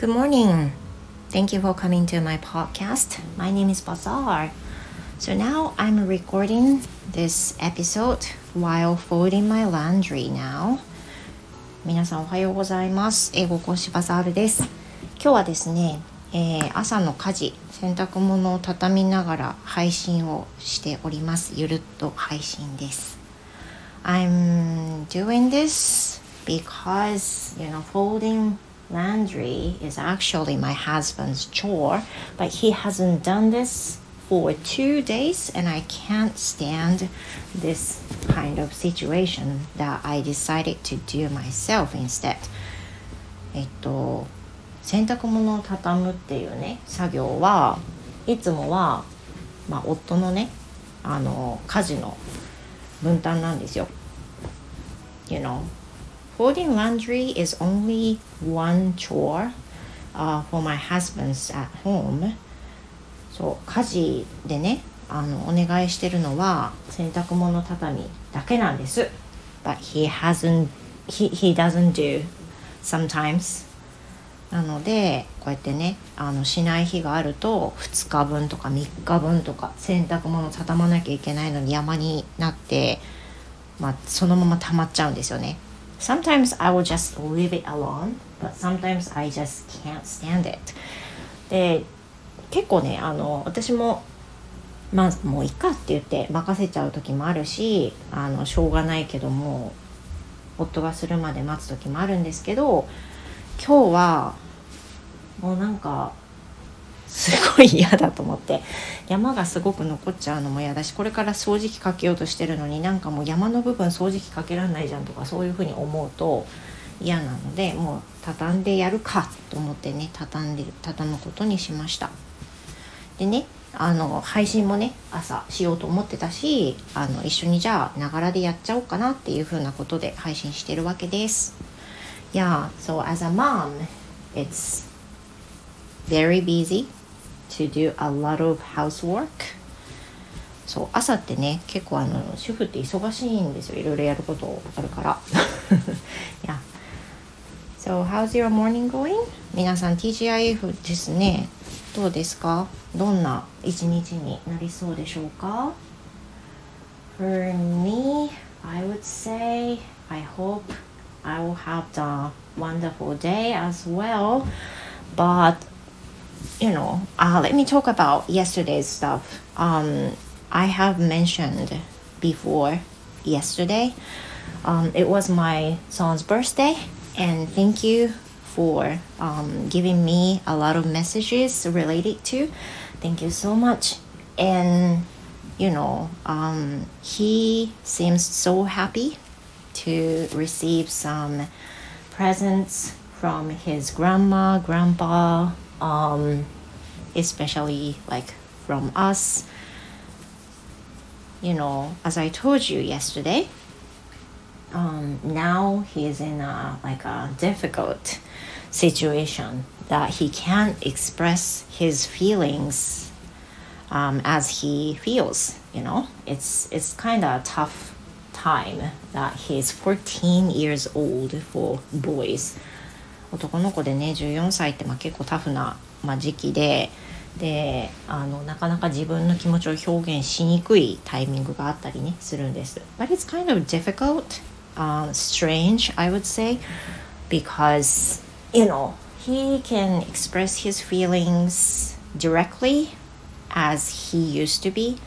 Good morning. Thank you for coming to my podcast. My name is Bazaar. So now I'm recording this episode while folding my laundry now. 皆さんおはようございます。英語講師バザールです。今日はですね、えー、朝の家事、洗濯物を畳みながら配信をしております。ゆるっと配信です。I'm doing this because, you know, folding laundry is actually my husband's chore, but he hasn't done this for two days and I can't stand this kind of situation that I decided to do myself instead. えっと、洗濯物を畳むっていうね、作業はいつもは、まあ、夫のね、あの、家事の分担なんですよ。You know, folding laundry is only one chore、uh, for my husband's at home. そう家事でねあのお願いしてるのは洗濯物畳だけなんです。But he hasn't he, he doesn't do sometimes. なのでこうやってねあのしない日があると2日分とか3日分とか洗濯物畳まなきゃいけないのに山になって、まあ、そのまま溜まっちゃうんですよね。Sometimes I will just leave it alone but sometimes I just can't stand it. で結構ねあの私もまあもういいかって言って任せちゃう時もあるしあのしょうがないけども夫がするまで待つ時もあるんですけど今日はもうなんかすごい嫌だと思って。山がすごく残っちゃうのも嫌だしこれから掃除機かけようとしてるのになんかもう山の部分掃除機かけらんないじゃんとかそういうふうに思うと嫌なのでもう畳んでやるかと思ってね畳んで畳むことにしました。でねあの配信もね朝しようと思ってたしあの一緒にじゃあながらでやっちゃおうかなっていうふうなことで配信してるわけです。Yeah, so as a mom, it's very busy. To do a lot of housework そう朝ってね結構あの主婦って忙しいんですよいろいろやることあるからいや So how's your morning going? 皆さん TGIF ですねどうですかどんな一日になりそうでしょうか For me, I would say I hope I will have the wonderful day as well but you know, uh, let me talk about yesterday's stuff. Um, I have mentioned before yesterday. Um, it was my son's birthday, and thank you for um, giving me a lot of messages related to. Thank you so much. And you know, um, he seems so happy to receive some presents from his grandma, grandpa, um, especially like from us. You know, as I told you yesterday, um, now he is in a like a difficult situation that he can't express his feelings um, as he feels. You know, it's it's kind of a tough time that he's 14 years old for boys. 男の子でね14歳ってまあ結構タフな、まあ、時期でであのなかなか自分の気持ちを表現しにくいタイミングがあったりねするんです。But it's kind of difficult, uh, strange, I would say, because you know he can express his feelings directly as he used to be,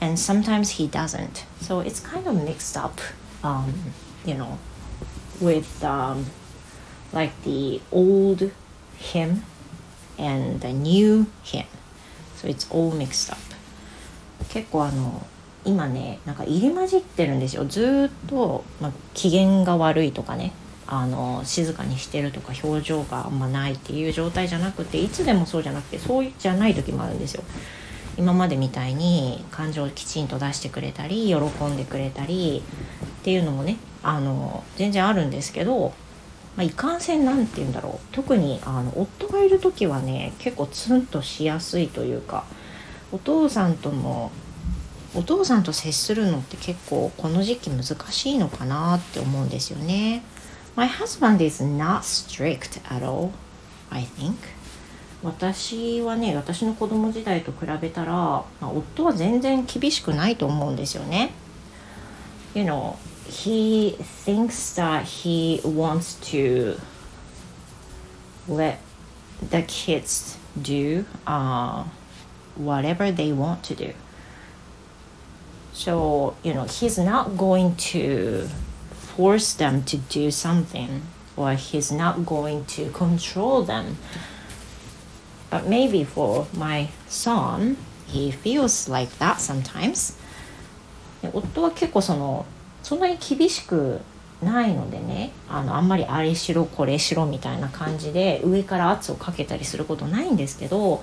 and sometimes he doesn't. So it's kind of mixed up, um, you know, with um, like the old him and the new him. So it's all mixed up. 結構あの今ねなんか入り混じってるんですよずっと、まあ、機嫌が悪いとかねあの静かにしてるとか表情があんまないっていう状態じゃなくていつでもそうじゃなくてそうじゃない時もあるんですよ。今までみたいに感情をきちんと出してくれたり喜んでくれたりっていうのもねあの全然あるんですけどまあ、いかんせんなんて言うんだろう特にあの夫がいる時はね結構ツンとしやすいというかお父さんともお父さんと接するのって結構この時期難しいのかなって思うんですよね。My husband is not strict at all. I think 私はね私の子供時代と比べたら、まあ、夫は全然厳しくないと思うんですよね You know he thinks that he wants to let the kids do uh, whatever they want to do. So, you know, he's not going to force them to do something or he's not going to control them. But maybe for my son, he feels like that sometimes. 夫は結構その そんなに厳しくないのでねあのあんまりあれしろこれしろみたいな感じで上から圧をかけたりすることないんですけど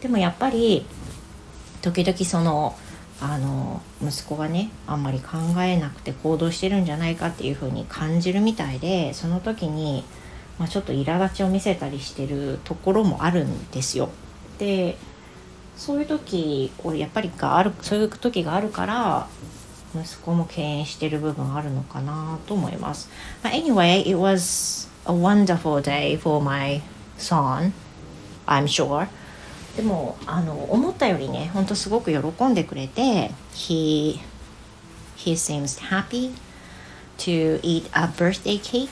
でもやっぱり時々そのあの息子がねあんまり考えなくて行動してるんじゃないかっていう風に感じるみたいでその時に、まあ、ちょっと苛立ちを見せたりしてるところもあるんですよ。でそういう時これやっぱりがあるそういう時があるから息子も敬遠してる部分あるのかなと思います。But anyway, it was a wonderful day for my son, I'm sure. でもあの思ったよりねほんとすごく喜んでくれて he, he seems happy to eat a birthday cake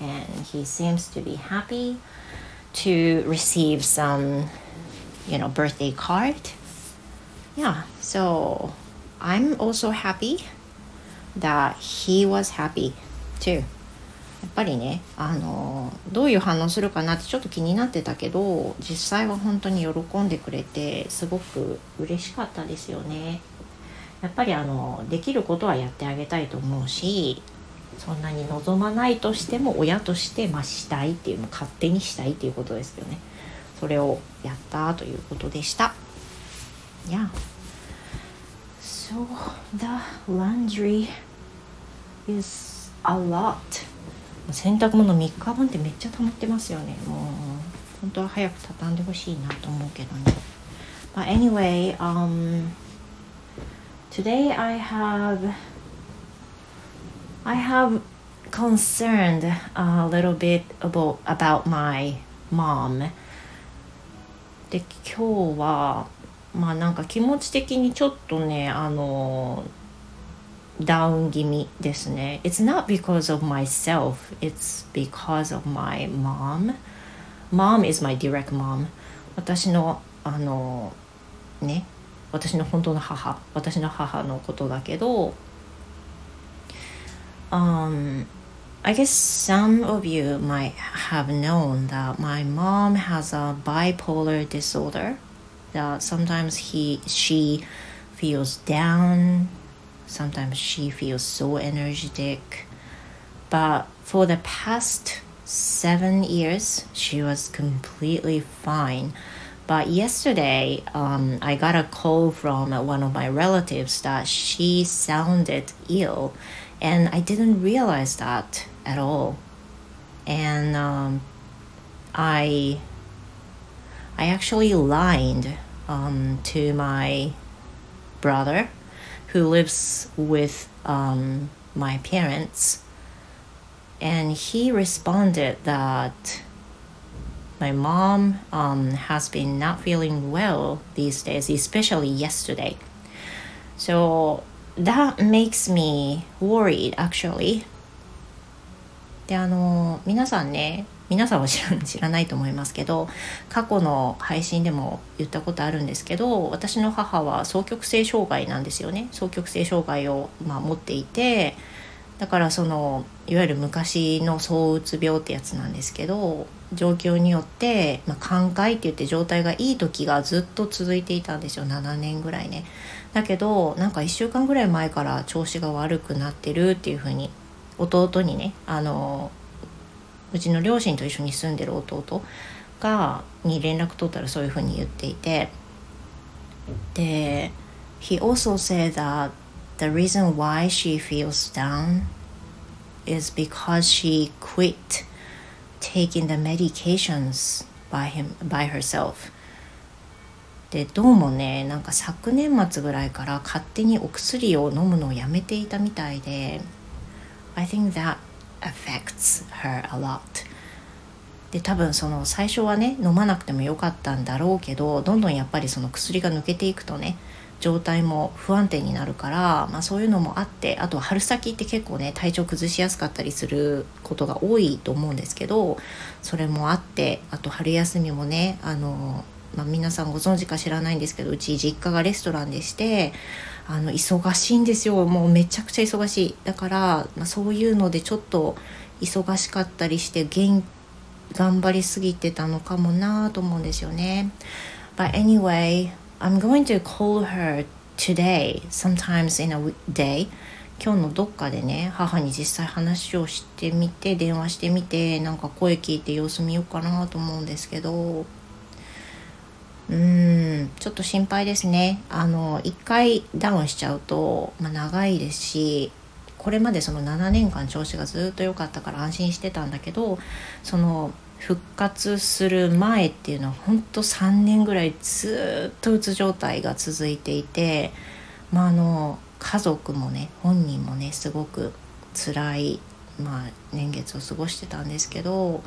and he seems to be happy to receive some you know birthday card yeah so I'm also happy that he was happy too. やっぱりねあのどういう反応するかなってちょっと気になってたけど実際は本当に喜んでくれてすごく嬉しかったですよね。やっぱりあのできることはやってあげたいと思うしそんなに望まないとしても親としてまあしたいっていうの勝手にしたいっていうことですよね。それをやったということでした。So the laundry is a lot. 洗濯物3日分ってめっちゃ溜まってますよね。もう本当は早く畳んでほしいなと思うけどね。But anyway, um, today I have I have concerned a little bit about about my mom. で今日はまあなんか気持ち的にちょっとねあのダウン気味ですね It's not because of myself it's because of my mom mom is my direct mom 私のあのね私の本当の母私の母のことだけど um I guess some of you might have known that my mom has a bipolar disorder that sometimes he she feels down. Sometimes she feels so energetic. But for the past seven years she was completely fine. But yesterday um, i got a call from one of my relatives that she sounded ill and i didn't realize that at all. And um, i I actually lied um, to my brother who lives with um, my parents, and he responded that my mom um, has been not feeling well these days, especially yesterday. So that makes me worried actually. であの皆さんね 皆さんは知ら知らないと思いますけど過去の配信でも言ったことあるんですけど私の母は双極性障害なんですよね。双極性障害を、まあ、持っていてだからそのいわゆる昔の躁うつ病ってやつなんですけど状況によって、まあ、寛解って言って状態がいい時がずっと続いていたんですよ。7年ぐらいね。だけどなんか1週間ぐらい前から調子が悪くなってるっていう風に弟にねあのうちの両親と一緒に住んでる弟がに連絡取ったらそういうふうに言っていてで He also said that the reason why she feels down is because she quit taking the medications by him by herself でどうもねなんか昨年末ぐらいから勝手にお薬を飲むのをやめていたみたいで I think that affects her a lot. で多分その最初はね飲まなくてもよかったんだろうけどどんどんやっぱりその薬が抜けていくとね状態も不安定になるから、まあ、そういうのもあってあと春先って結構ね体調崩しやすかったりすることが多いと思うんですけどそれもあってあと春休みもねあの、まあ、皆さんご存知か知らないんですけどうち実家がレストランでしてあの忙しいんですよもうめちゃくちゃ忙しいだから、まあ、そういうのでちょっと忙しかったりして元頑張りすぎてたのかもなと思うんですよね。But anyway, I'm going to call her today, sometimes in a day. 今日のどっかでね母に実際話をしてみて電話してみてなんか声聞いて様子見ようかなと思うんですけどうんちょっと心配ですね。あの一回ダウンしちゃうと、まあ、長いですしこれまでその7年間調子がずっと良かったから安心してたんだけどその復活する前っていうのは本当3年ぐらいずっとうつ状態が続いていて、まあ、あの家族もね本人もねすごく辛い、まあ、年月を過ごしてたんですけど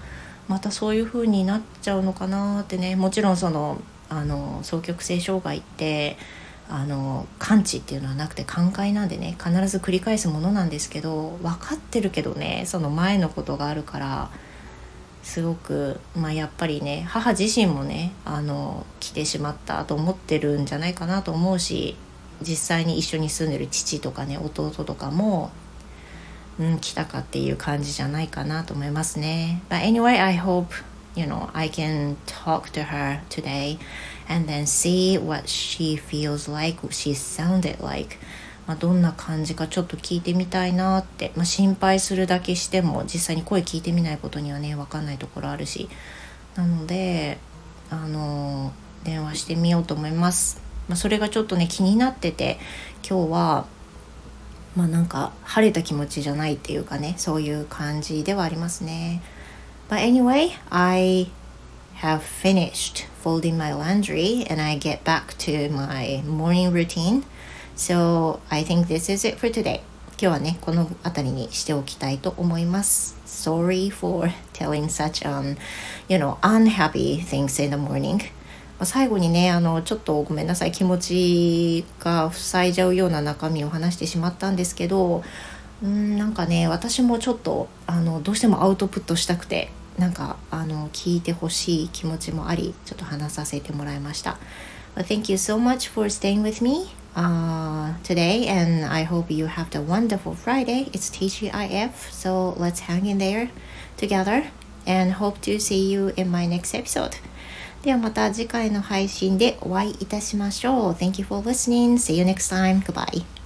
またそういう風になっちゃうのかなってね。もちろんそのあの双極性障害ってあの完治っていうのはなくて寛解なんでね必ず繰り返すものなんですけど分かってるけどねその前のことがあるからすごく、まあ、やっぱりね母自身もねあの来てしまったと思ってるんじゃないかなと思うし実際に一緒に住んでる父とかね弟とかも、うん、来たかっていう感じじゃないかなと思いますね。But anyway, I hope you know I can talk to her today and then see what she feels like, she sounded like. まあ、どんな感じかちょっと聞いてみたいなって、まあ、心配するだけしても実際に声聞いてみないことにはね分かんないところあるし。なのであの電話してみようと思います、まあ、それがちょっとね気になってて今日はまあなんか晴れた気持ちじゃないっていうかねそういう感じではありますね。But anyway I have finished folding my laundry and I get back to my morning routine So I think this is it for today. 今日はね、この辺りにしておきたいと思います。Sorry for telling such, um, you know, unhappy things in the morning. 最後にね、あの、ちょっとごめんなさい、気持ちが塞いじゃうような中身を話してしまったんですけど、うんなんかね、私もちょっと、あの、どうしてもアウトプットしたくて、なんか、あの、聞いてほしい気持ちもあり、ちょっと話させてもらいました。Thank you so much for staying with me. uh, today, and I hope you have a wonderful Friday. It's TGIF, so let's hang in there together and hope to see you in my next episode. ではまた次回の配信でお会いいたしましょう。Thank you for listening. See you next time. Goodbye.